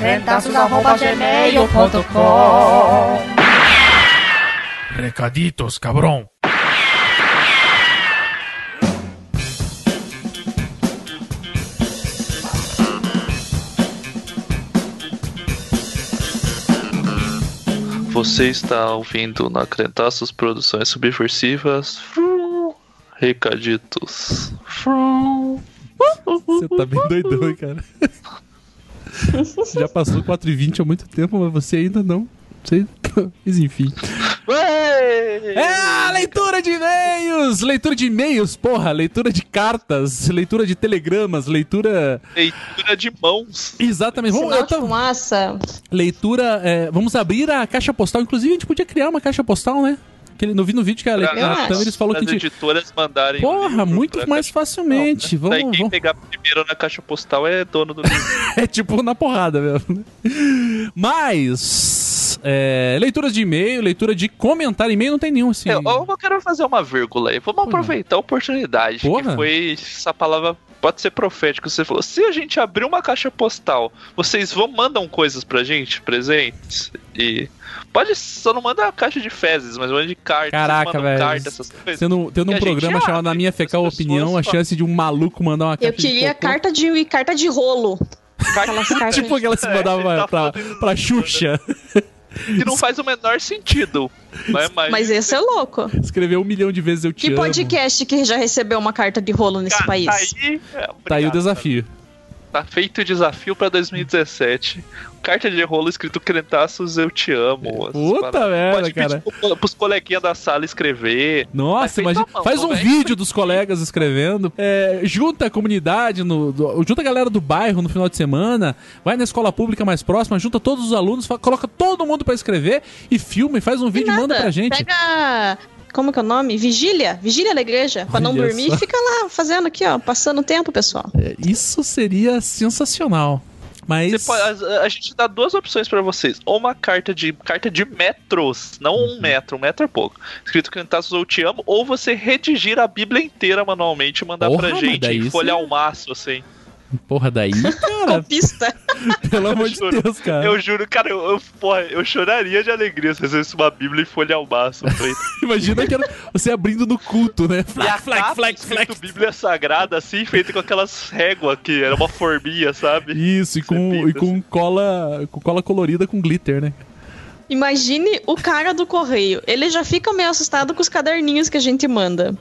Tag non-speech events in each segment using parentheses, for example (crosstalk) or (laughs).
crentaços.gmail.com Recaditos, cabrão. Você está ouvindo na Crentaços Produções Subversivas. Recaditos. Você tá bem doidão, hein, cara. (laughs) (laughs) Já passou 4h20 há muito tempo, mas você ainda não. Você... (laughs) Mas enfim. É a leitura de e-mails! Leitura de e-mails, porra! Leitura de cartas, leitura de telegramas, leitura. Leitura de mãos. Exatamente. Vamos, Sinal de tava- fumaça. Leitura. é, vamos abrir a caixa postal. Inclusive, a gente podia criar uma caixa postal, né? Que ele- eu vi no vídeo que a, Pra a acho. Tamiris falou que as a gente. editoras mandarem. Porra, muito mais caixa facilmente. postal, né? Daí Vamos, quem vamos. pegar primeiro na caixa postal é dono do livro. (laughs) É tipo na porrada mesmo. Mas. É, leituras de e-mail, leitura de comentário. E-mail não tem nenhum, assim. eu, eu quero fazer uma vírgula aí. Vamos aproveitar a oportunidade. Porra. Que foi essa palavra. Pode ser profética. Você falou: se a gente abrir uma caixa postal, vocês vão mandam coisas pra gente, presentes? E. Pode, só não manda caixa de fezes, mas manda de cartas. Caraca, velho. carta, essas coisas. Tendo, tendo um programa abre chamado Na Minha Fecal pessoas, Opinião, a chance de um maluco mandar uma caixa Eu queria de cocô. carta de carta de rolo. Aquelas cartas. Tipo aquela que se (laughs) É, mandava ele tá pra, pra isso, Xuxa. Que não faz o menor sentido. Mas, mas, Mas esse é louco. Escreveu um milhão de vezes eu te Que amo. podcast que já recebeu uma carta de rolo nesse Cara, país? Tá aí, é, Tá aí o obrigado. desafio. Tá feito o desafio pra 2017. Carta de rolo escrito Crentaços, eu te amo. Puta paradas. merda, Pode pedir cara. pro- pros coleguinhas da sala escrever. Nossa, imagina. mão, Faz um que vídeo dos colegas escrevendo. É, junta a comunidade, no, do- junta a galera do bairro no final de semana. Vai na escola pública mais próxima, junta todos os alunos, fa- coloca todo mundo pra escrever e filma e faz um vídeo e manda pra gente. Pega. Como que é o nome? Vigília. Vigília da igreja. Pra não Olha dormir. só. E fica lá fazendo aqui, ó. Passando o tempo, pessoal. É, Isso seria sensacional. Mas. Pode- a, a gente dá duas opções pra vocês. Ou uma carta de carta de metros, não Uhum. um metro, um metro é pouco. Escrito Crentaços, eu te amo. Ou você redigir a Bíblia inteira manualmente e mandar Porra, pra gente em você- folha ao maço, assim. Porra, daí, cara, Pista. (laughs) pelo amor de juro. Deus, cara. Eu juro, cara, eu, eu, porra, eu choraria de alegria se recebesse uma Bíblia em folha ao maço. (laughs) Imagina que era você abrindo no culto, né? Flac, flac, capa flac. Bíblia Sagrada, assim, feita com aquelas réguas que era uma forminha, sabe? Isso, e com, e com cola, com cola colorida com glitter, né? Imagine o cara do correio. Ele já fica meio assustado com os caderninhos que a gente manda.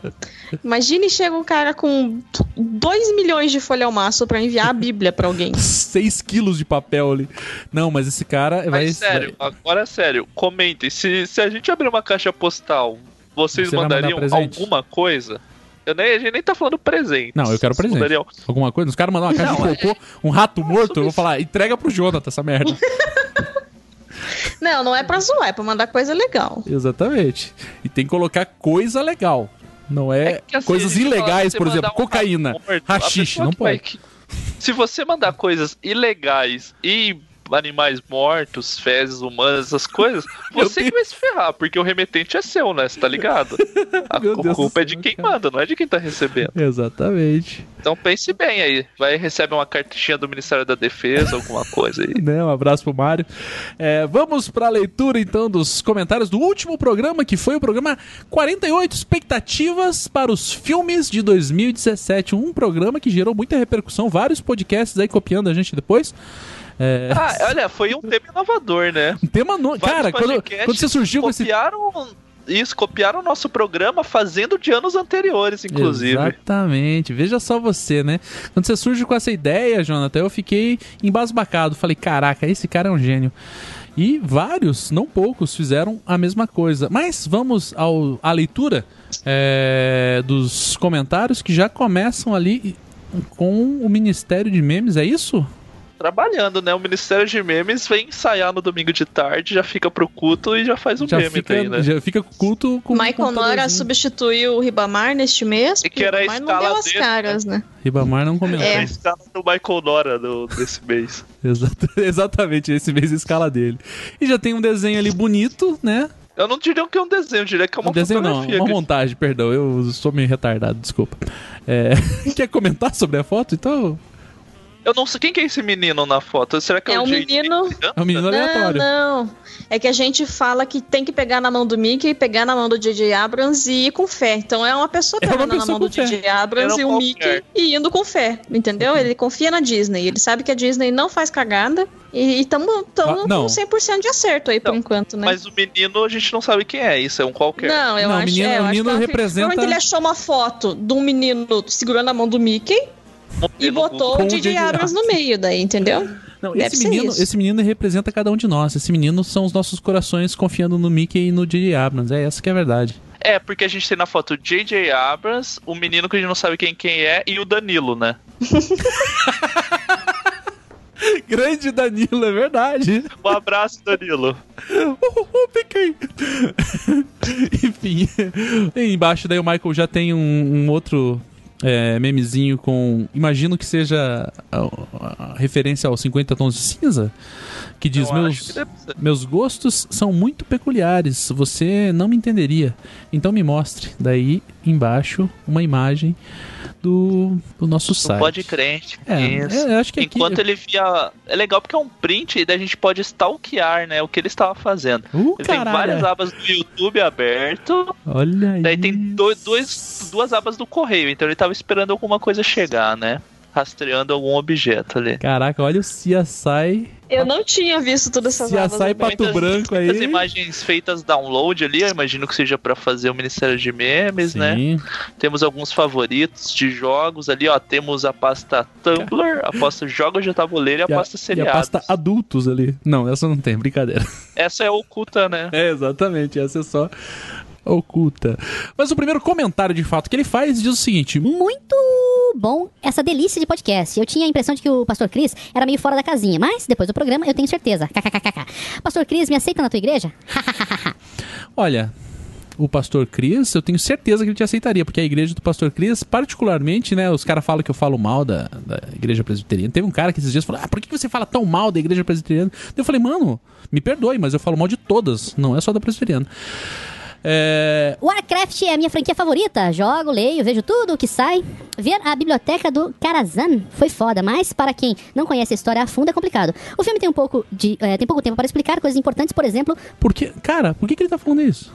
Imagine chega um cara com 2 milhões de folha ao maço pra enviar a Bíblia pra alguém. (laughs) 6 quilos de papel ali. Não, mas esse cara vai. Mas sério, agora sério, comentem. Se, se a gente abrir uma caixa postal, vocês Você vai mandar mandariam alguma coisa? Eu nem, a gente nem tá falando presente. Não, eu quero presente. mandariam- Alguma coisa? Os caras mandam uma caixa Não, de cocô, um rato morto, eu vou falar, entrega pro Jonathan essa merda. (laughs) Não, não é pra zoar, é pra mandar coisa legal. Exatamente. E tem que colocar coisa legal. Não é, É que, assim, coisas ilegais, por exemplo, um cocaína, rachixe, não vai pode. que- Se você mandar coisas ilegais e animais mortos, fezes humanas, essas coisas, (laughs) você que vai se ferrar, porque o remetente é seu, né? Você tá ligado? (laughs) A Deus culpa do é de quem cara. manda, não é de quem tá recebendo. Exatamente. Então pense bem aí. Vai receber uma cartinha do Ministério da Defesa, alguma coisa aí. (laughs) Né, um abraço pro Mário. É, vamos pra leitura então dos comentários do último programa, que foi o programa 48 Expectativas para os Filmes de 2017. Um programa que gerou muita repercussão, vários podcasts aí copiando a gente depois. É, Ah, olha, foi um tema inovador, né? um tema no... Vários Cara, quando, quando você surgiu com esse copiaram isso, copiaram o nosso programa fazendo de anos anteriores, inclusive. Exatamente. Veja só você, né? Quando você surge com essa ideia, Jonathan, eu fiquei embasbacado. Falei, caraca, esse cara é um gênio. E vários, não poucos, fizeram a mesma coisa. Mas vamos ao, à leitura é, dos comentários que já começam ali com o Ministério de Memes, é isso? Trabalhando, né? O Ministério de Memes vem ensaiar no domingo de tarde, já fica pro culto e já faz o já meme fica, daí, né? já fica culto com Michael Nora substituiu o Ribamar neste mês. E que era a mas não escala deu as dele, caras, né? Ribamar não comentou. É. A escala do Michael Nora do, desse mês. (laughs) Exata- exatamente, esse mês a escala dele. E já tem um desenho ali bonito, né? Eu não diria que é um desenho, eu diria que é uma um desenho não, uma que- montagem, perdão, eu sou meio retardado, desculpa. É, (laughs) quer comentar sobre a foto? Então, Eu não sei quem que é esse menino na foto. Será que é, É o um menino- é um menino Não, aleatório. não. É que a gente fala que tem que pegar na mão do Mickey, pegar na mão do J.J. Abrams e ir com fé. Então é uma pessoa É uma pegando na pessoa mão do. J.J. Abrams Era e o. Mickey e indo com fé, entendeu? Ele confia na Disney. Ele sabe que a Disney não faz cagada e estamos Ah, não. com 100% de acerto aí por Não, enquanto, né? Mas o menino a gente não sabe quem é, isso é um qualquer. Não, eu Não, acho, menino- é, eu o acho menino que ela- representa- Provavelmente ele achou uma foto de um menino segurando a mão do Mickey e botou Com o. J.J. Abrams no meio daí, entendeu? Não, esse menino, esse menino representa cada um de nós. Esse menino são os nossos corações confiando no Mickey e no J.J. Abrams. É essa que é a verdade. É, porque a gente tem na foto o J.J. Abrams, o menino que a gente não sabe quem, quem é, e o Danilo, né? (laughs) Grande Danilo, é verdade. Um abraço, Danilo. Uhul, (laughs) Mickey. (laughs) Enfim, embaixo daí o Michael já tem um, um outro é, memezinho com. Imagino que seja a, a referência aos 50 tons de cinza. Que diz: Eu meus, que meus gostos são muito peculiares. Você não me entenderia. Então me mostre. Daí embaixo uma imagem do, do nosso Não site. pode crente. É, Isso. é, acho que aqui- Enquanto ele via. É legal porque é um print e daí a gente pode stalkear, né? O que ele estava fazendo. Uh, Ele tem caralho. várias abas do YouTube aberto. Olha aí. Daí tem do- dois, duas abas do correio. Então ele tava esperando alguma coisa chegar, né? Rastreando algum objeto ali. Caraca, olha o CSI. Eu não tinha visto todas essas CSI abertas. Pato Branco aí. Muitas imagens feitas download ali, eu imagino que seja pra fazer o Ministério de Memes, né? Sim. Temos alguns favoritos de jogos ali, ó. Temos a pasta Tumblr, a pasta Jogos de Tabuleiro e a E a, pasta e a Seriados. pasta adultos ali. Não, essa não tem, brincadeira. Essa é oculta, né? (laughs) É, exatamente, essa é só oculta. Mas o primeiro comentário de fato que ele faz diz o seguinte: Muito bom essa delícia de podcast. Eu tinha a impressão de que o Pastor Cris era meio fora da casinha, mas depois do programa eu tenho certeza. KKKK. (laughs) Pastor Cris, me aceita na tua igreja? (laughs) Olha, o pastor Cris, eu tenho certeza que ele te aceitaria, porque a igreja do pastor Cris, particularmente, né, os caras falam que eu falo mal da, da igreja presbiteriana. Teve um cara que esses dias falou: "Ah, por que você fala tão mal da igreja presbiteriana?" Eu falei: "Mano, me perdoe, mas eu falo mal de todas, não é só da presbiteriana." É, Warcraft é a minha franquia favorita. Jogo, leio, vejo tudo o que sai. Ver a biblioteca do Karazhan foi foda, mas para quem não conhece a história a fundo é complicado. O filme tem um pouco de. eh, tem pouco tempo para explicar coisas importantes, por exemplo, porque, cara, por que, que ele tá falando isso?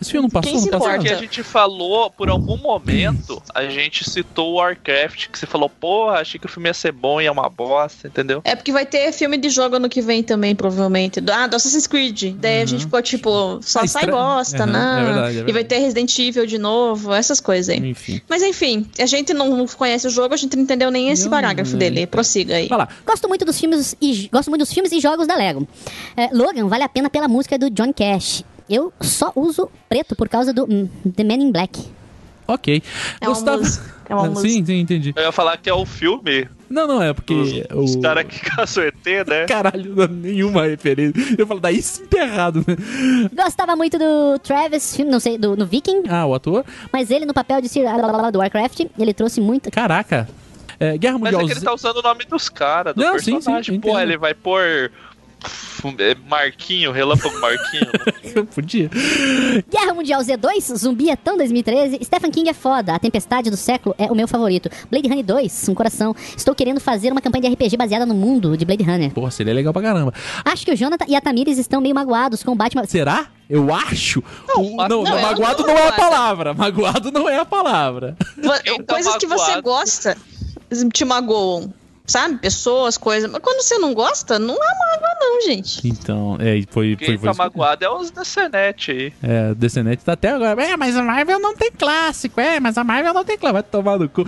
Esse filme não passou Quem passado? importa? Porque a gente falou, por algum momento, a gente citou o Warcraft, que você falou, porra, achei que o filme ia ser bom e é uma bosta, entendeu? É porque vai ter filme de jogo ano que vem também, provavelmente. Do- Ah, do Assassin's Creed. Daí a gente ficou tipo, só Ah, sai bosta, Uhum, né? é verdade, é E vai verdade. ter Resident Evil de novo, essas coisas aí. Enfim. Mas enfim, a gente não conhece o jogo, a gente não entendeu nem esse Não, parágrafo é. dele. Prossiga aí. Vai lá. Gosto muito dos filmes e gosto muito dos filmes e jogos da Lego. É, Logan vale a pena pela música do John Cash. Eu só uso preto por causa do hum, The Man in Black. Ok. É música, é uma Ah, música. Sim, sim, entendi. Eu ia falar que é o filme Não, não, é porque dos o... caras que (laughs) caçam ET, né? Caralho, não nenhuma referência. Eu falo, daí sim tá errado, né? Gostava muito do Travis, filme, não sei, do, no Viking, Ah, o ator? mas ele no papel de Sir do Warcraft, ele trouxe muito. Caraca. É, Guerra Mas Mundial é que ele tá usando o nome dos caras, do Não, sim, personagem. sim, Pô, entendo. ele vai pôr. É, Marquinho, Relâmpago Marquinho. (laughs) Z- Podia. Guerra Mundial Z2, Zumbi é tão 2013. Stephen King é foda. A Tempestade do Século é o meu favorito. Blade Runner 2, um coração. Estou querendo fazer uma campanha de RPG baseada no mundo de Blade Runner. Porra, seria legal pra caramba. Acho que o Jonathan e a Tamires estão meio magoados com o Batman. Será? Eu acho. O- ma- não, não, eu magoado não não, é a palavra. Magoado não é a palavra. Tá coisas que você gosta te magoam. Sabe? Pessoas, coisas. Mas quando você não gosta, não há mágoa, não, gente. Então, é, foi. foi, Quem foi tá magoado é os da Senet aí. É, Descendente tá até agora. É, mas a Marvel não tem clássico. É, mas a Marvel não tem clássico. Vai tomar no cu.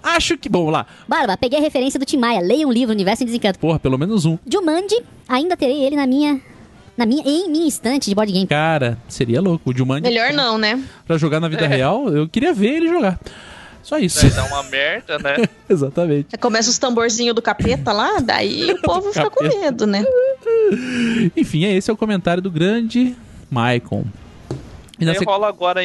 Acho que. Bom, vamos lá. Barba, peguei a referência do Tim Maia. Leia um livro, Universo em Desencanto. Porra, pelo menos um. Jumanji, ainda terei ele na minha. Na minha, em minha estante de board game. Cara, seria louco. O Jumanji. Melhor não, né? Pra jogar na vida É. real, eu queria ver ele jogar. Só isso. Daí dá uma merda, né? (laughs) Exatamente. Aí Começa os tamborzinhos do capeta lá, daí o (laughs) povo fica com medo, né? (laughs) Enfim, esse é o comentário do grande Maicon. E sequ- rola agora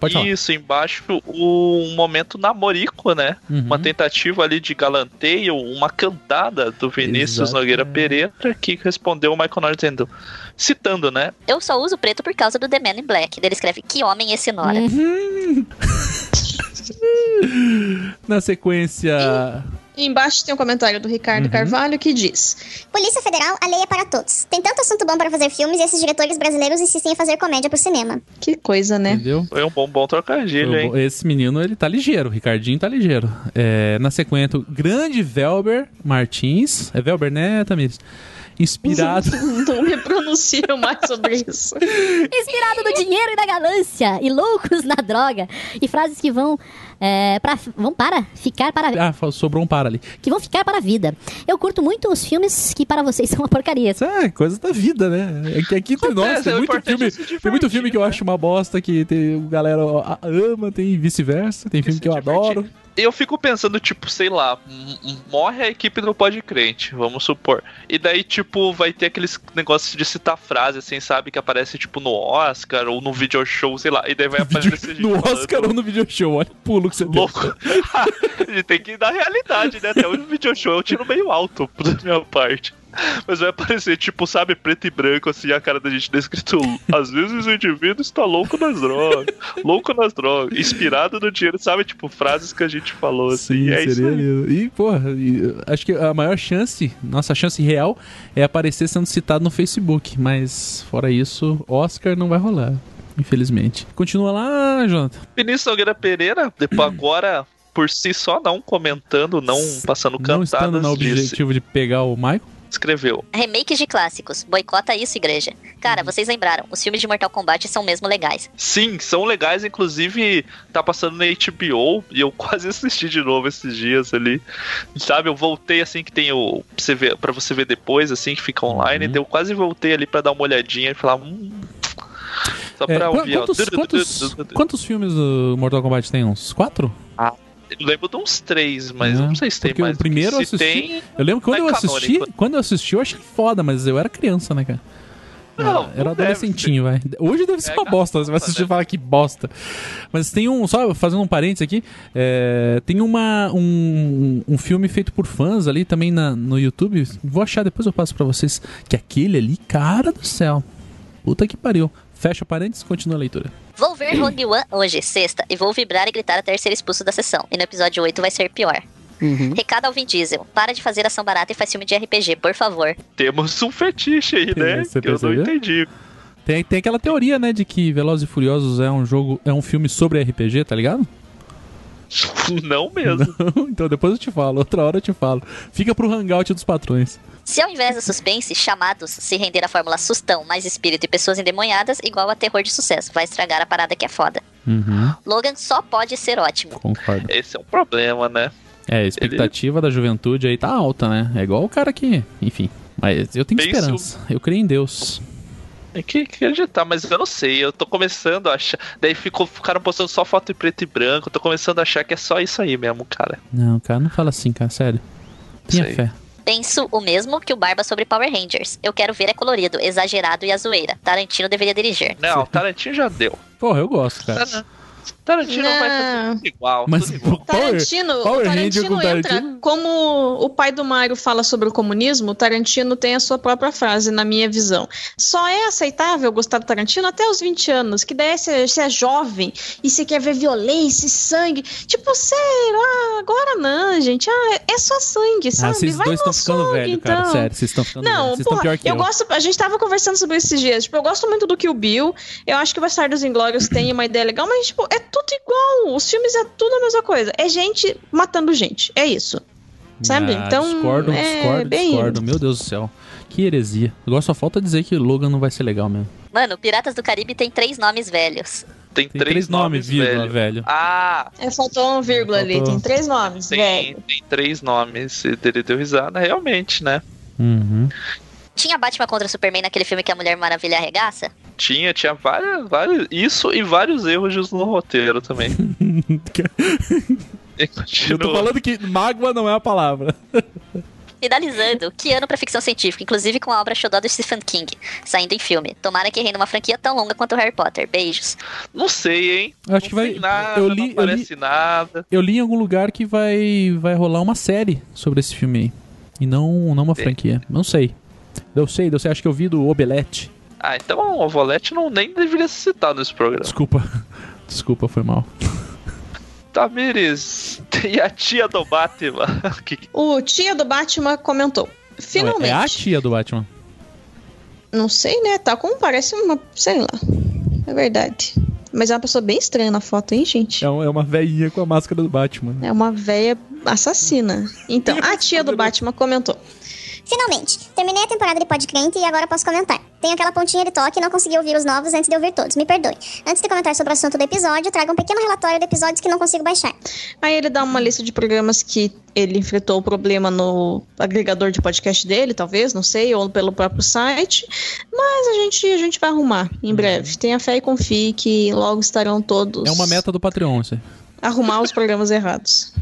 Pode falar. isso embaixo o um momento namorico, né? Uhum. Uma tentativa ali de galanteio, uma cantada do Vinícius Exato. Nogueira Pereira que respondeu o Michael Norris dizendo, citando, né? Eu só uso preto por causa do The Man in Black. Ele escreve que homem esse Nora. (laughs) Na sequência. E embaixo tem um comentário do Ricardo Uhum. Carvalho que diz: Polícia Federal, a lei é para todos. Tem tanto assunto bom para fazer filmes e esses diretores brasileiros insistem em fazer comédia pro cinema. Que coisa, né? Entendeu? Foi um bom, bom trocadilho, hein? Esse menino, ele tá ligeiro. O Ricardinho tá ligeiro. É, na sequência, o grande Velber Martins. É Velber, né, Tamires? Inspirado. (laughs) Não me pronuncio mais sobre (laughs) isso. Inspirado no dinheiro e na ganância, e loucos na droga. E frases que vão, é, pra, vão para ficar para a ah, sobrou um para ali. que vão ficar para a vida. Eu curto muito os filmes que para vocês são uma porcaria. Isso é coisa da vida, né? É que aqui entre nós tem é muito filme. Tem muito filme que eu né? acho uma bosta, que tem, o galera a- ama, tem vice-versa. Tem filme que eu divertir. adoro. Eu fico pensando, tipo, sei lá, morre a equipe do Pod Crente, vamos supor. E daí, tipo, vai ter aqueles negócios de citar frase, assim, sabe? Que aparece, tipo, no Oscar ou no video show, sei lá. E daí vai aparecer gente no falando, Oscar ou no video show. Olha o pulo que você deu. Louco. a (laughs) gente tem que ir na realidade, né? Até o video show eu tiro meio alto (laughs) da minha parte. (laughs) Mas vai aparecer, tipo, sabe, preto e branco, assim, a cara da gente descrito. Às vezes o indivíduo está louco nas drogas. louco nas drogas. Inspirado no dinheiro, sabe? Tipo, frases que a gente falou, assim. Sim, e é isso seria aí. lindo. E, porra, e, acho que a maior chance, nossa chance real, é aparecer sendo citado no Facebook. Mas, fora isso, Oscar não vai rolar. Infelizmente. Continua lá, Jonathan. Vinícius Nogueira Pereira, depois (clears throat) agora, por si só, não comentando, não passando Não estando cantadas, no disse, objetivo de pegar o Michael. Escreveu. Remakes de clássicos. Boicota isso, igreja. Cara, vocês lembraram, os filmes de Mortal Kombat são mesmo legais. Sim, são legais, inclusive tá passando na HBO e eu (laughs) quase assisti de novo esses dias ali. Sabe, eu voltei assim que tem o pra você ver, pra você ver depois assim que fica online, Uhum. daí eu quase voltei ali pra dar uma olhadinha e falar, hum, só É, pra qu- ouvir, ó. quantos, quantos, quantos filmes do Mortal Kombat tem? Uns quatro? Eu lembro de uns três, mas É, não sei se tem porque o mais. primeiro eu assisti- tem, Eu lembro que quando Não eu é assisti, canônico. quando eu assisti, eu achei foda, mas eu era criança, né, cara? Não, era não adolescentinho, vai. Hoje deve ser É uma bosta, você vai assistir e falar que bosta. Mas tem um, só fazendo um parênteses aqui, é, tem uma, um, um filme feito por fãs ali também na, no YouTube, vou achar, depois eu passo pra vocês, que aquele ali, cara do céu, puta que pariu. Fecha parênteses, continua a leitura. Vou ver Rogue One hoje, sexta, e vou vibrar e gritar até ser expulso da sessão. E no episódio 8 vai ser pior. Uhum. Recado ao Vin Diesel. Para de fazer ação barata e faz filme de RPG, por favor. temos um fetiche aí, né? Você que eu não entendi. Tem, tem aquela teoria, né, de que Velozes e Furiosos é um jogo, é um filme sobre RPG, tá ligado? (laughs) Não mesmo. então depois eu te falo, outra hora eu te falo. Fica pro hangout dos patrões. Se ao invés do suspense, chamados se render a fórmula sustão, mais espírito e pessoas endemoniadas, igual a terror de sucesso. Vai estragar a parada que é foda. Uhum, Logan só pode ser ótimo. concordo. Esse é um problema, né? É, a expectativa da juventude aí tá alta, né? É igual o cara que. Enfim. Mas eu tenho esperança. Eu creio em Deus. Tem que que acreditar, mas eu não sei. Eu tô começando a achar. Daí ficou, ficaram postando só foto em preto e branco. Eu tô começando a achar que é só isso aí mesmo, cara. Não, cara, não fala assim, cara, sério. Tenha Sei. fé. Penso o mesmo que o Barba sobre Power Rangers. Eu quero ver é colorido, exagerado e a zoeira. Tarantino deveria dirigir. Não, Tarantino já deu. Porra, eu gosto, cara. Tarantino vai Não. tudo igual. Mas tudo igual. Power, Tarantino, Power o Ranger com Tarantino entra Tarantino? como o pai do Mario fala sobre o comunismo, o Tarantino tem a sua própria frase, na minha visão. Só é aceitável gostar do Tarantino até os 20 anos, que daí você você é jovem e você quer ver violência e sangue. Tipo, sério, ah, agora não, gente. Ah, é só sangue, Ah, sabe? vocês Vai dois estão ficando sangue, velho, cara. então. Sério, vocês estão ficando velho. Não, Vocês estão porra, pior que eu. eu gosto. A gente tava conversando sobre isso esses dias. Tipo, eu gosto muito do Kill Bill. Eu acho que o Bastardos Inglórios tem uma ideia legal, mas, tipo, é tudo igual. Os filmes é tudo a mesma coisa. É gente matando gente. É isso. Sabe? Ah, então. Discordo, é discordo, bem... discordo. Meu Deus do céu. Que heresia. Agora só falta dizer que Logan não vai ser legal mesmo. Mano, Piratas do Caribe tem três nomes velhos. Tem, Tem três, nomes, vírgula, velho. velho. Ah, É, faltou um vírgula ali. Faltou. Tem três nomes, tem, velho. tem três nomes. E ele deu risada, realmente, né? Uhum. Tinha Batman contra Superman naquele filme que a Mulher Maravilha arregaça? Tinha, tinha várias, vários. Isso e vários erros no roteiro também. (laughs) Eu tô falando que mágoa não é a palavra. Finalizando, que ano pra ficção científica, inclusive com a obra Xodó do Stephen King, saindo em filme. Tomara que renda uma franquia tão longa quanto o Harry Potter. Beijos. Não sei, hein? Eu acho não que vai- Nada, eu li- não eu li- parece nada. Eu li em algum lugar que vai, vai rolar uma série sobre esse filme aí. E não, não uma franquia. Não sei. Eu sei, eu sei, acho que eu vi do Obelete. Ah, então o Volete não nem deveria ser citado nesse programa. Desculpa. (laughs) Desculpa, foi mal. (laughs) Tamires, e a tia do Batman? (laughs) O tia do Batman comentou. Finalmente. É a tia do Batman. Não sei, né? Tá como parece uma. Sei lá. É verdade. Mas é uma pessoa bem estranha na foto, hein, gente? É, é uma velhinha com a máscara do Batman. É uma véia assassina. Então, a tia do Batman comentou. Finalmente, terminei a temporada de Podcrente e agora posso comentar. Tenho aquela pontinha de toque e não consegui ouvir os novos antes de ouvir todos, me perdoe. Antes de comentar sobre o assunto do episódio, trago um pequeno relatório de episódios que não consigo baixar. Aí ele dá uma lista de programas que ele enfrentou o problema no agregador de podcast dele, talvez, não sei, ou pelo próprio site. Mas a gente, a gente vai arrumar em breve. Tenha fé e confie que logo estarão todos. É uma meta do Patreon, isso arrumar os programas errados.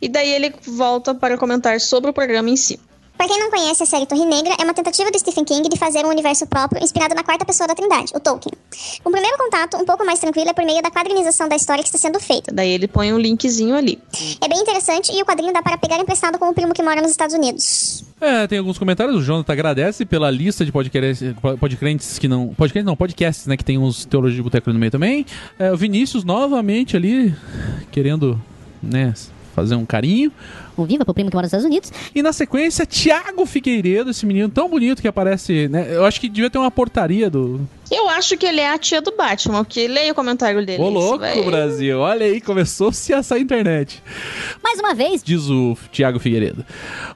E daí ele volta para comentar sobre o programa em si. Pra quem não conhece, a série Torre Negra é uma tentativa do Stephen King de fazer um universo próprio inspirado na quarta pessoa da Trindade, o Tolkien. Um primeiro contato um pouco mais tranquilo é por meio da quadrinização da história que está sendo feita. Daí ele põe um linkzinho ali. É bem interessante e o quadrinho dá para pegar emprestado com o primo que mora nos Estados Unidos. É, tem alguns comentários. O Jonathan agradece pela lista de podcasts, podcrentes que não. Podcrentes não, podcasts, né? Que tem uns Teologia de Boteco no meio também. É, o Vinícius novamente ali, querendo, né, fazer um carinho. Um viva pro primo que mora nos Estados Unidos. E na sequência, Thiago Figueiredo, esse menino tão bonito que aparece, né? Eu acho que devia ter uma portaria do. Eu acho que ele é a tia do Batman, porque leia o comentário dele. Ô, louco, vai. Brasil. Olha aí, começou-se a sair internet. Mais uma vez, Diz o Thiago Figueiredo.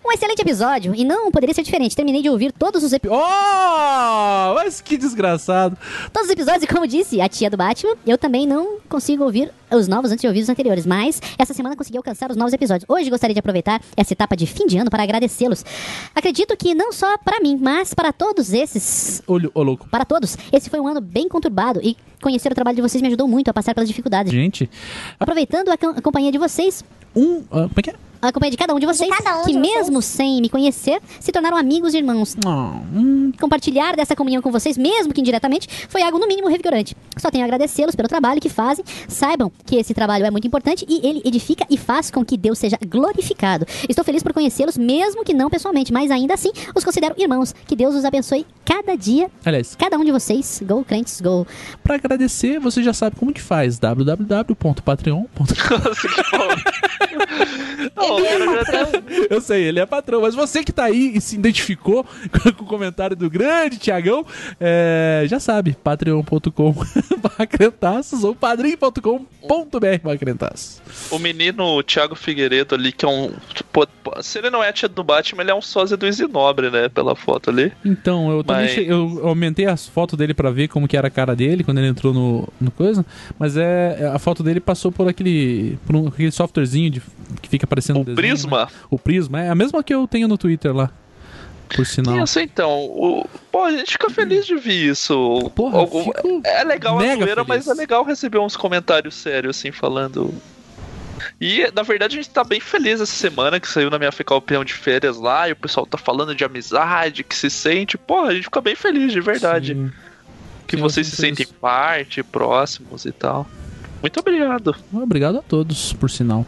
um excelente episódio e não poderia ser diferente. Terminei de ouvir todos os, epi- Oh, mas que desgraçado. todos os episódios e, como disse a tia do Batman, eu também não consigo ouvir os novos antes de ouvir os anteriores, mas essa semana consegui alcançar os novos episódios. Hoje gostaria de aproveitar essa etapa de fim de ano para agradecê-los. Acredito que não só para mim, mas para todos esses Olho, ô, louco. Para todos, esse foi um ano bem conturbado e conhecer o trabalho de vocês me ajudou muito a passar pelas dificuldades. Gente, Aproveitando a, a companhia de vocês, um. ah, como é que é? A companhia de cada um de vocês, cada um que de vocês. mesmo sem me conhecer, se tornaram amigos e irmãos. Ah, hum, Compartilhar dessa comunhão com vocês, mesmo que indiretamente, foi algo no mínimo revigorante. Só tenho a agradecê-los pelo trabalho que fazem. Saibam que esse trabalho é muito importante e ele edifica e faz com que Deus seja glorificado. Estou feliz por conhecê-los, mesmo que não pessoalmente, mas ainda assim os considero irmãos. Que Deus os abençoe cada dia, aliás, cada um de vocês. Go, crentes, go. Pra agradecer, você já sabe como que faz. www.patreon.com (laughs) Nossa, que bom. Não, Ele é eu já- patrão. Eu sei, ele é patrão, mas você que tá aí e se identificou (laughs) com o comentário do grande Tiagão, é, já sabe, patreon.com (laughs) crentaços ou padrim.com.br crentaços. O menino Thiago Figueiredo ali, que é um. pô, Se ele não é tia do Batman, ele é um sósia do Isinobre, né? Pela foto ali. Então, eu também Mas- che- eu aumentei as fotos dele pra ver como que era a cara dele quando ele entrou no, no coisa, mas é a foto dele passou por aquele por um, aquele softwarezinho de, que fica aparecendo O um desenho, Prisma? né? O Prisma, é a mesma que eu tenho no Twitter lá. Por sinal. Isso então. O... Pô, a gente fica feliz de ver isso. Porra, Algum- fico É legal a zoeira, mas é legal receber uns comentários sérios, assim, falando. E, na verdade, a gente tá bem feliz essa semana que saiu na minha Ficar Opinião de Férias lá, e o pessoal tá falando de amizade, que se sente. Pô, a gente fica bem feliz, de verdade. Sim. Que Sim, vocês se sentem isso. parte, próximos e tal. Muito obrigado. Obrigado a todos, por sinal.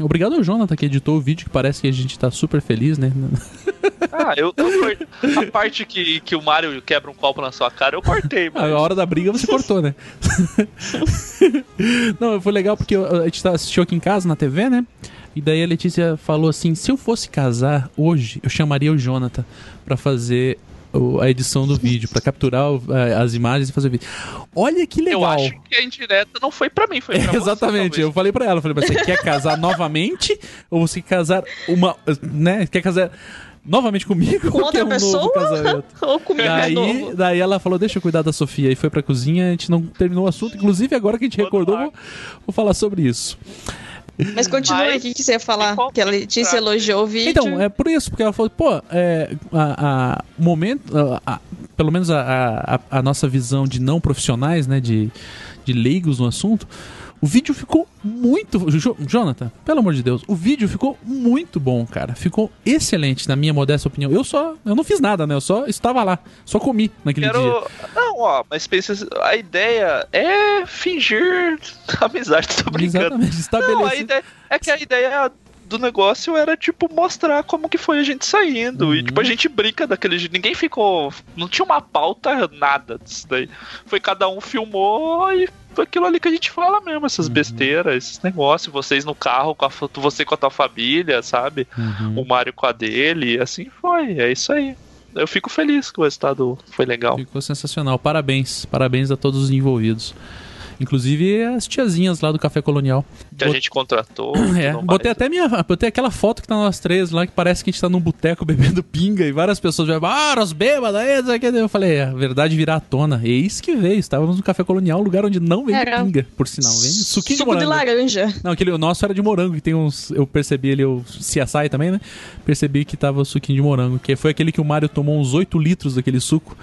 Obrigado ao Jonathan que editou o vídeo, que parece que a gente tá super feliz, né? (laughs) Ah, eu, eu A parte que, que o Mario quebra um copo na sua cara, eu cortei, (laughs) mas. A hora da briga você cortou, né? (laughs) Não, foi legal porque a gente tá- assistiu aqui em casa na TV, né? E daí a Letícia falou assim: se eu fosse casar hoje, eu chamaria o Jonathan pra fazer o- a edição do vídeo, pra capturar o- as imagens e fazer o vídeo. Olha que Eu legal. acho que a indireta não foi pra mim, foi pra (laughs) É, você, exatamente, eu talvez. falei pra ela, eu falei, mas você quer casar (laughs) novamente? Ou você quer casar uma. né? Quer casar novamente comigo? Com (laughs) ou outra quer um novo pessoa? casamento? Ou comigo de Daí, novo. daí ela falou, deixa eu cuidar da Sofia. E foi pra cozinha, a gente não terminou o assunto. Inclusive, agora que a gente Vou recordou, vou, vou falar sobre isso. Mas continua aí, o que, que você ia falar? Que a Letícia elogiou o vídeo. Então, é por isso, porque ela falou, pô, é, a, a- o momento, a- a- pelo menos a, a- a nossa visão de não profissionais, né, de, de leigos no assunto, O vídeo ficou muito. Jo- Jonathan, pelo amor de Deus, o vídeo ficou muito bom, cara. Ficou excelente, na minha modesta opinião. Eu só. Eu não fiz nada, né? Eu só estava lá. Só comi naquele dia. Quero. Não, ó, mas pensa, a ideia é fingir (laughs) amizade, tô brincando. Exatamente, Não, a ideia, é que a ideia do negócio era, tipo, mostrar como que foi a gente saindo. Uhum. E, tipo, a gente brinca daquele jeito. Ninguém ficou. Não tinha uma pauta, nada disso daí. Foi cada um filmou e aquilo ali que a gente fala mesmo, essas Uhum. besteiras, esses negócios. Vocês no carro, com a, foto- você com a tua família, sabe? Uhum. O Mário com a dele. Assim foi, é isso aí. Eu fico feliz que o resultado foi legal. Ficou sensacional. Parabéns. Parabéns a todos os envolvidos. Inclusive as tiazinhas lá do Café Colonial. Que a Bot- gente contratou. (clears throat) É, botei mais. até minha. Botei aquela foto que tá nós três lá, que parece que a gente tá num boteco (laughs) bebendo pinga e várias pessoas já. Ah, os bêbados aí. Eu falei, é, a verdade virá à tona. Eis que veio. Estávamos no Café Colonial, lugar onde não vende Era. pinga, por sinal. Vende suquinho Suco de de morango. laranja. Não, aquele o nosso era de morango, que tem uns. Eu percebi ali o CSI também, né? Percebi que tava o suquinho de morango, que foi aquele que o Mário tomou uns 8 litros daquele suco,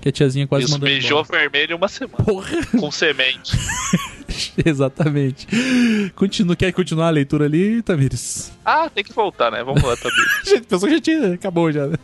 que a tiazinha quase Isso mandou. beijou vermelho uma semana. Porra! Com semente. (laughs) (laughs) Exatamente. Continua, quer continuar a leitura ali, Tamires? Ah, tem que voltar, né? Vamos lá, Tabi. (laughs) Gente, pensou que já tinha. Acabou já, né?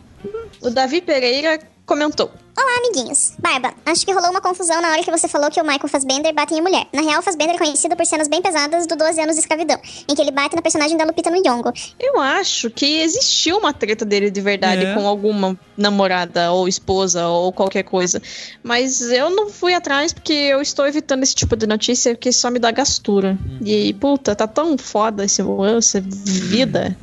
O Davi Pereira comentou. Olá, amiguinhos. Barba, acho que rolou uma confusão na hora que você falou que o Michael Fassbender bate em mulher. Na real, Fassbender é conhecido por cenas bem pesadas do 12 anos de escravidão, em que ele bate na personagem da Lupita Nyong'o. Eu acho que existiu uma treta dele de verdade É. com alguma namorada ou esposa ou qualquer coisa. Mas eu não fui atrás porque eu estou evitando esse tipo de notícia que só me dá gastura. E, puta, tá tão foda esse, essa vida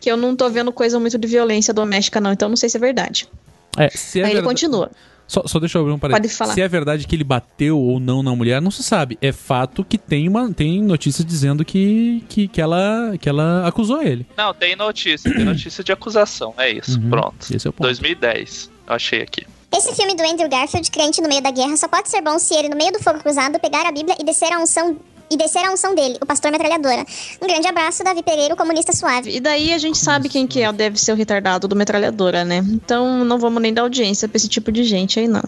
que eu não tô vendo coisa muito de violência doméstica, não. Então não sei se é verdade. É, se é Aí ele verdade- continua. Só, só deixa eu abrir um parênteses. Pode falar. Se é verdade que ele bateu ou não na mulher, não se sabe. É fato que tem, uma, tem notícia dizendo que, que, que, ela, que ela acusou ele. Não, tem notícia. Tem notícia de acusação. É isso. Uhum. Pronto. Esse é o ponto. 2010. Eu achei aqui. Esse filme do Andrew Garfield, crente no meio da guerra, só pode ser bom se ele, no meio do fogo cruzado, pegar a Bíblia e descer a unção e descer a unção dele, o pastor metralhadora. Um grande abraço, Davi Pereira, o comunista suave. E daí a gente sabe quem que é, deve ser o retardado do metralhadora, né? Então não vamos nem dar audiência pra esse tipo de gente aí, não.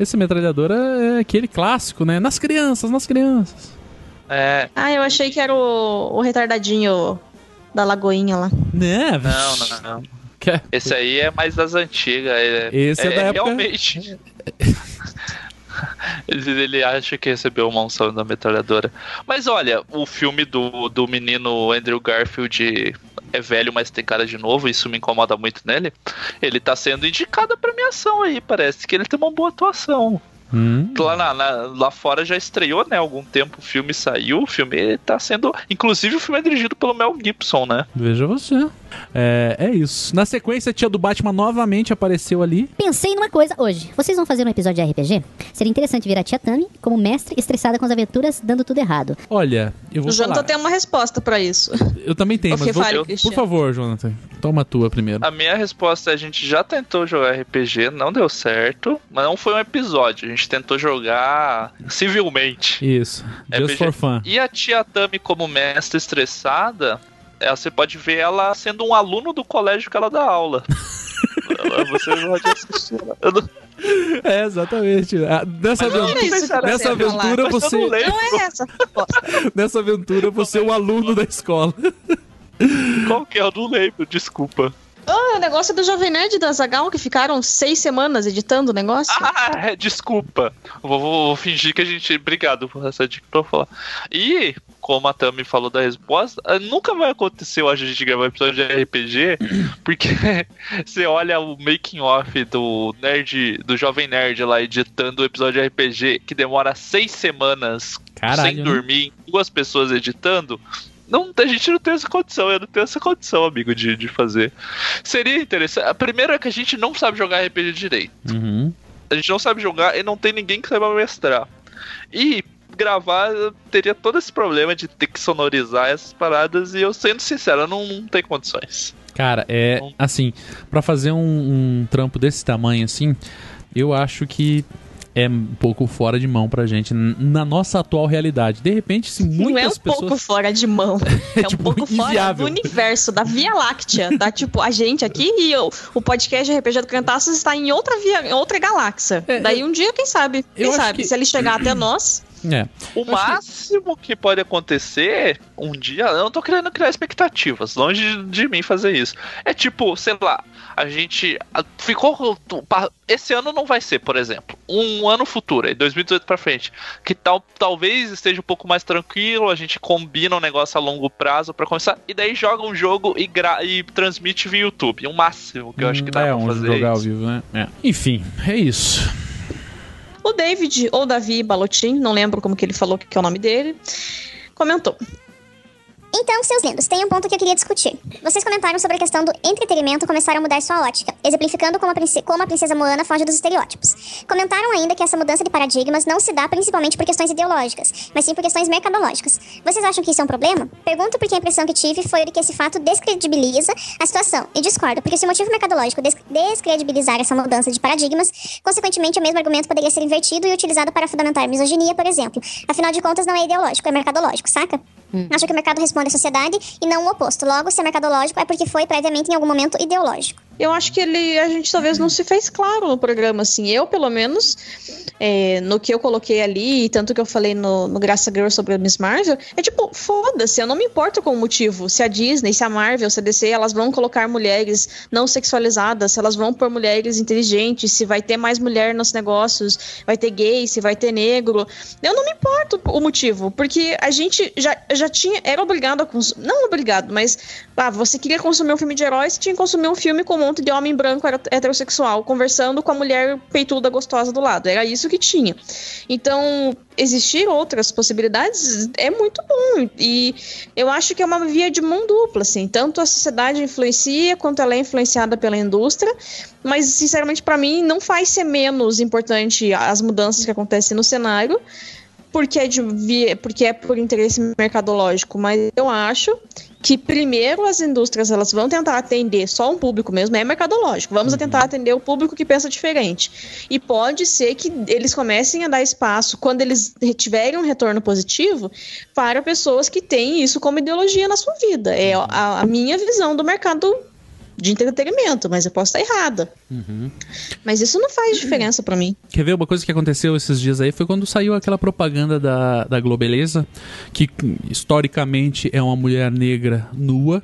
Esse metralhadora é aquele clássico, né? Nas crianças, nas crianças. É. Ah, eu achei que era o, o retardadinho da Lagoinha lá. Né? Não, não, não. Que- Esse aí é mais das antigas. É, Esse é da época- Realmente. (laughs) ele, acha que recebeu uma unção da metralhadora. Mas olha, o filme do, do menino Andrew Garfield é velho, mas tem cara de novo, isso me incomoda muito nele. Ele tá sendo indicado a premiação aí, parece que ele tem uma boa atuação. Hum. Lá, na- na- lá fora já estreou, né? Algum tempo o filme saiu. O filme tá sendo. Inclusive, o filme é dirigido pelo Mel Gibson, né? Veja você. É, é isso. Na sequência, a tia do Batman novamente apareceu ali. Pensei numa coisa hoje. Vocês vão fazer um episódio de RPG? Seria interessante ver a tia Tami como mestre estressada com as aventuras, dando tudo errado. Olha, eu vou O Jonathan falar. tem uma resposta pra isso. Eu também tenho, (laughs) mas vou... fale, por favor, Jonathan, toma a tua primeiro. A minha resposta é: a gente já tentou jogar RPG, não deu certo, mas não foi um episódio. A gente tentou jogar civilmente. Isso. Just RPG. for fun. E a tia Tami, como mestre estressada, você pode ver ela sendo um aluno do colégio que ela dá aula. você pode assistir. Eu não- É, exatamente. Ah, Nessa, aventura, nessa aventura você, não é essa nessa aventura você é um aluno da escola. Qual que é? Eu não lembro, desculpa. Ah, o negócio do Jovem Nerd da Zagal que ficaram seis semanas editando o negócio. Ah, é, desculpa. Vou, vou- vou fingir que a gente. Obrigado por essa dica pra eu falar. E, como a Tami falou da resposta, eh, nunca vai acontecer hoje a gente gravar episódio de RPG, (clears throat) porque (laughs) você olha o making off do nerd, do Jovem Nerd lá editando o episódio de RPG, que demora seis semanas Caralho, sem né? dormir, duas pessoas editando. Não, a gente não tem essa condição, eu não tenho essa condição, amigo, de, de fazer. Seria interessante. A primeira é que a gente não sabe jogar RPG direito. Uhum. A gente não sabe jogar e não tem ninguém que saiba mestrar. E gravar teria todo esse problema de ter que sonorizar essas paradas e eu sendo sincero, eu não, não tenho condições. Cara, é assim, pra fazer um, um trampo desse tamanho assim, eu acho que é um pouco fora de mão pra gente na nossa atual realidade. De repente, se muitas não é um pessoas pouco fora de mão. (laughs) É, um tipo, pouco fora inviável. do universo, da Via Láctea. Tá? (laughs) Tipo, a gente aqui e o, o podcast RPG do Cantaços está em outra, via, outra galáxia. É, Daí um dia, quem sabe? Quem sabe? que- Se ele chegar (clears throat) até nós. É. O máximo que pode acontecer um dia, eu não tô querendo criar expectativas, longe de, mim fazer isso. É tipo, sei lá, a gente ficou. Esse ano não vai ser, por exemplo, um ano futuro, aí 2018 pra frente, que tal, talvez esteja um pouco mais tranquilo, a gente combina um negócio a longo prazo pra começar, e daí joga um jogo e, gra e transmite via YouTube. O máximo que eu acho que dá é, pra um fazer. jogar ao isso. vivo, né? É. Enfim, é isso. O David, ou Davi Balotin, não lembro como que ele falou que é o nome dele, comentou. Então, seus lindos, tem um ponto que eu queria discutir. Vocês comentaram sobre a questão do entretenimento começar a mudar sua ótica, exemplificando como a, prince- como a princesa Moana foge dos estereótipos. Comentaram ainda que essa mudança de paradigmas não se dá principalmente por questões ideológicas, mas sim por questões mercadológicas. Vocês acham que isso é um problema? Pergunto porque a impressão que tive foi de que esse fato descredibiliza a situação, e discordo, porque se o motivo mercadológico des- descredibilizar essa mudança de paradigmas, consequentemente o mesmo argumento poderia ser invertido e utilizado para fundamentar a misoginia, por exemplo. Afinal de contas, não é ideológico, é mercadológico, saca? Acho que o mercado responde à sociedade e não o oposto. Logo, se é mercadológico, é porque foi previamente em algum momento ideológico. Eu acho que ele, a gente talvez não se fez claro no programa, assim. Eu, pelo menos, é, no que eu coloquei ali, tanto que eu falei no, no Graça Girl sobre a Miss Marvel, é tipo, foda-se, eu não me importo com o motivo. Se a Disney, se a Marvel, se a DC, elas vão colocar mulheres não sexualizadas, se elas vão pôr mulheres inteligentes, se vai ter mais mulher nos negócios, vai ter gay, se vai ter negro. Eu não me importo o motivo, porque a gente já, já tinha, era obrigado a consumir, não obrigado, mas ah, você queria consumir um filme de heróis, você tinha que consumir um filme com monte de homem branco heterossexual conversando com a mulher peituda gostosa do lado. Era isso que tinha. Então, existir outras possibilidades é muito bom. E eu acho que é uma via de mão dupla, assim. Tanto a sociedade influencia, quanto ela é influenciada pela indústria. Mas, sinceramente, para mim, não faz ser menos importante as mudanças que acontecem no cenário porque é, de porque é por interesse mercadológico, mas eu acho que primeiro as indústrias elas vão tentar atender só um público mesmo, é mercadológico. Vamos tentar atender o público que pensa diferente. E pode ser que eles comecem a dar espaço quando eles tiverem um retorno positivo para pessoas que têm isso como ideologia na sua vida. É a, a minha visão do mercado de entretenimento, mas eu posso estar errada. Mas isso não faz diferença para mim. Quer ver uma coisa que aconteceu esses dias aí? Foi quando saiu aquela propaganda da, da Globeleza, que historicamente é uma mulher negra nua.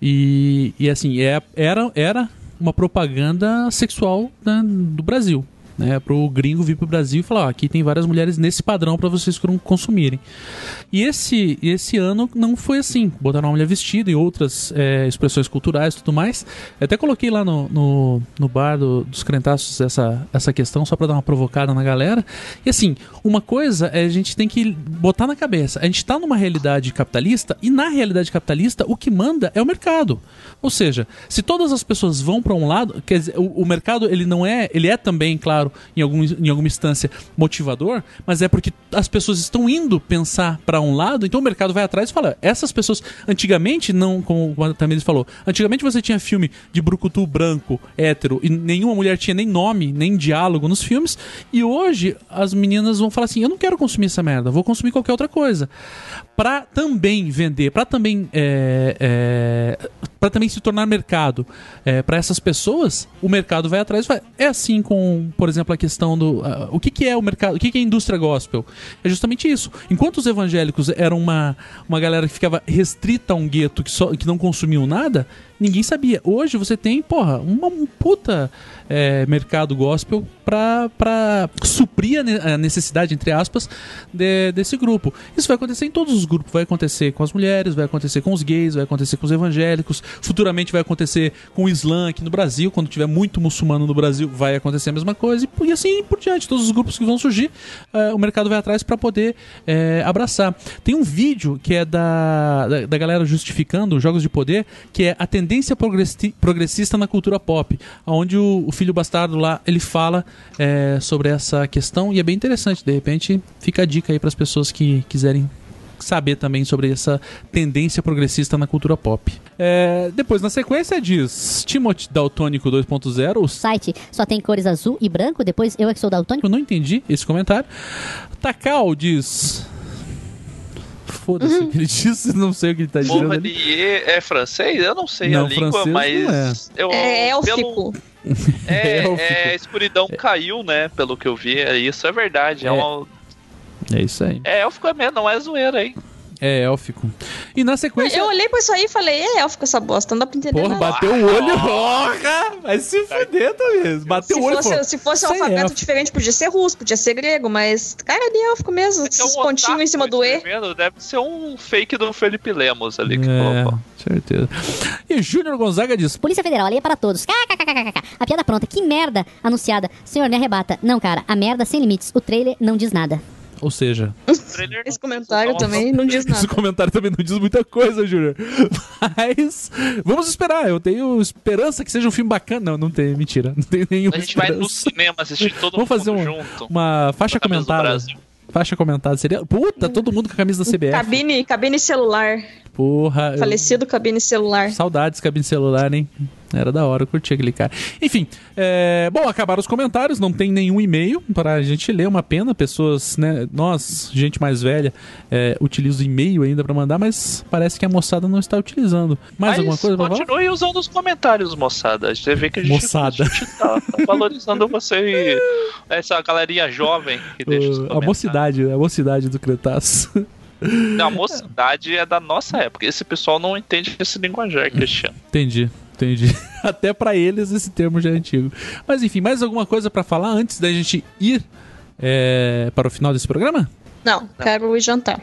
E, e assim, é, era, era uma propaganda sexual né, do Brasil. Né, pro gringo vir pro Brasil e falar: ó, aqui tem várias mulheres nesse padrão para vocês con- consumirem. E esse, esse ano não foi assim. Botaram uma mulher vestida e outras é, expressões culturais e tudo mais. Eu até coloquei lá no, no, no bar do- dos crentaços essa, essa questão só pra dar uma provocada na galera. E assim, uma coisa é a gente tem que botar na cabeça. A gente tá numa realidade capitalista e na realidade capitalista o que manda é o mercado. Ou seja, se todas as pessoas vão para um lado, quer dizer, o, o mercado ele não é, ele é também, claro, em, algum, em alguma instância motivador, mas é porque as pessoas estão indo pensar para um lado, então o mercado vai atrás e fala: essas pessoas, antigamente, não, como o Tamires falou, antigamente você tinha filme de brucutu branco, hétero, e nenhuma mulher tinha nem nome, nem diálogo nos filmes, e hoje as meninas vão falar assim: eu não quero consumir essa merda, vou consumir qualquer outra coisa. Pra também vender, pra também é, é, para também se tornar mercado é, para essas pessoas, o mercado vai atrás. Vai. É assim com, por exemplo, a questão do ah, o que, que é o mercado, o que, que é a indústria gospel? É justamente isso. Enquanto os evangélicos eram uma, uma galera que ficava restrita a um gueto que, só, que não consumiam nada, ninguém sabia. Hoje você tem, porra, uma, um puta é, mercado gospel pra, pra suprir a ne- a necessidade, entre aspas, de- desse grupo. Isso vai acontecer em todos os grupos. Vai acontecer com as mulheres, vai acontecer com os gays, vai acontecer com os evangélicos. Futuramente vai acontecer com o Islã aqui no Brasil. Quando tiver muito muçulmano no Brasil, vai acontecer a mesma coisa. E, e assim por diante. Todos os grupos que vão surgir, eh, o mercado vai atrás para poder eh, abraçar. Tem um vídeo que é da, da, da galera justificando jogos de poder, que é a tendência progressi- progressista na cultura pop, onde o, o filho bastardo lá ele fala eh, sobre essa questão e é bem interessante. De repente, fica a dica aí para as pessoas que quiserem saber também sobre essa tendência progressista na cultura pop. É, depois, na sequência, diz Timothy Daltônico 2.0, O site só tem cores azul e branco, depois eu é que sou daltônico. eu não entendi esse comentário. Takao diz. Foda-se o que ele disse, não sei o que ele tá dizendo. ali. Moranier é francês? Eu não sei Não, a língua, mas. Eu, É pelo- élfico. (laughs) É, élfico. é, a escuridão caiu, né? Pelo que eu vi. é Isso é verdade. É, É. uma. É isso aí. É, élfico é mesmo, não é zoeira, hein? É élfico. E na sequência. Eu olhei pra isso aí e falei, é élfico essa bosta, não dá pra entender Porra, nada. bateu o olho. (laughs) Porra! Vai se fuder, Thaís. Bateu Se o olho. fosse, pô. se fosse um é alfabeto élfico. diferente, podia ser russo, podia ser grego, mas cara de élfico mesmo, Esse é um esses pontinhos em cima do E. Deve ser um fake do Felipe Lemos ali que É, colocou. certeza. E Júnior Gonzaga diz: Polícia Federal, lei é para todos. KKKKK. A piada pronta. Que merda anunciada. Senhor, me arrebata. Não, cara, a merda sem limites. O trailer não diz nada. Ou seja, (laughs) Esse comentário também não diz (laughs) esse nada. comentário também não diz muita coisa, Júnior. (laughs) Mas vamos esperar. Eu tenho esperança que seja um filme bacana. Não, não tem, mentira. Não tem nenhuma A gente vai no esperança. cinema assistir todo Vamos fazer um- junto. Uma faixa comentada. Faixa comentada seria. Puta, todo mundo com a camisa da CBF. Cabine, cabine celular. Porra. eu- Falecido cabine celular. Saudades cabine celular, hein? Era da hora, eu curti aquele cara. Enfim, é, bom, acabaram os comentários, não tem nenhum e-mail pra gente ler, uma pena. Pessoas, né, nós, gente mais velha, é, utiliza o e-mail ainda pra mandar, mas parece que a moçada não está utilizando. Mais Mas alguma coisa continue usando os comentários, moçada. Você vê que a gente, Moçada. a gente tá, tá valorizando você e essa galerinha jovem que deixa os Uh, (laughs) a comentários. mocidade, a mocidade do Cretaço. Não, a mocidade é da nossa época. Esse pessoal não entende esse linguajar, (laughs) Cristiano. Entendi, entendi. (laughs) Até pra eles esse termo já é antigo. Mas enfim, mais alguma coisa pra falar antes da gente ir é, para o final desse programa? Não, quero ir jantar.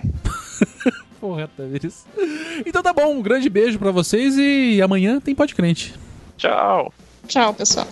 (laughs) Porra, Tamires. Então tá bom, um grande beijo pra vocês e amanhã tem Pode Crente. Tchau. Tchau, pessoal.